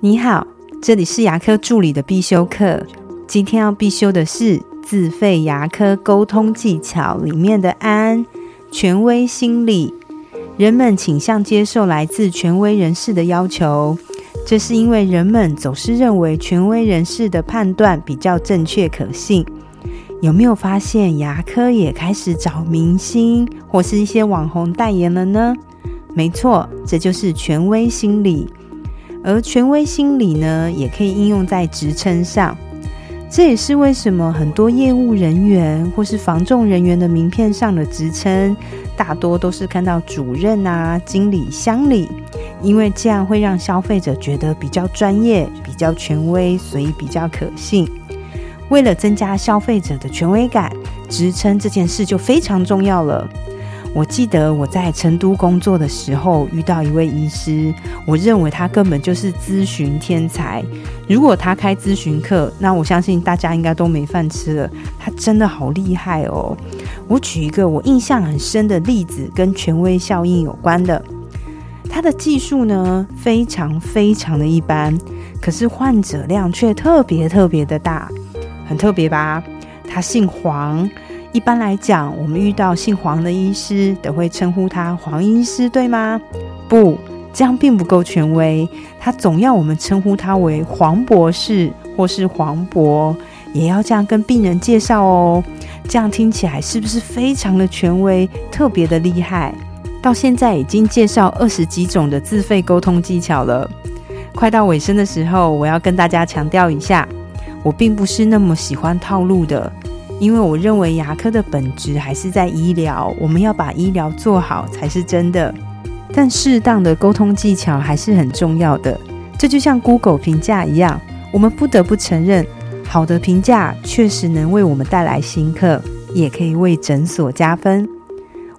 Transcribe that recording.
你好，这里是牙科助理的必修课。今天要必修的是自费牙科沟通技巧里面的安权威心理。人们倾向接受来自权威人士的要求，这是因为人们总是认为权威人士的判断比较正确可信。有没有发现牙科也开始找明星或是一些网红代言了呢？没错，这就是权威心理。而权威心理呢，也可以应用在职称上。这也是为什么很多业务人员或是防重人员的名片上的职称，大多都是看到主任啊、经理、乡里，因为这样会让消费者觉得比较专业、比较权威，所以比较可信。为了增加消费者的权威感，职称这件事就非常重要了。我记得我在成都工作的时候遇到一位医师，我认为他根本就是咨询天才。如果他开咨询课，那我相信大家应该都没饭吃了。他真的好厉害哦！我举一个我印象很深的例子，跟权威效应有关的。他的技术呢，非常非常的一般，可是患者量却特别特别的大，很特别吧？他姓黄。一般来讲，我们遇到姓黄的医师，都会称呼他黄医师，对吗？不，这样并不够权威。他总要我们称呼他为黄博士，或是黄博，也要这样跟病人介绍哦。这样听起来是不是非常的权威，特别的厉害？到现在已经介绍二十几种的自费沟通技巧了。快到尾声的时候，我要跟大家强调一下，我并不是那么喜欢套路的。因为我认为牙科的本质还是在医疗，我们要把医疗做好才是真的。但适当的沟通技巧还是很重要的。这就像 Google 评价一样，我们不得不承认，好的评价确实能为我们带来新客，也可以为诊所加分。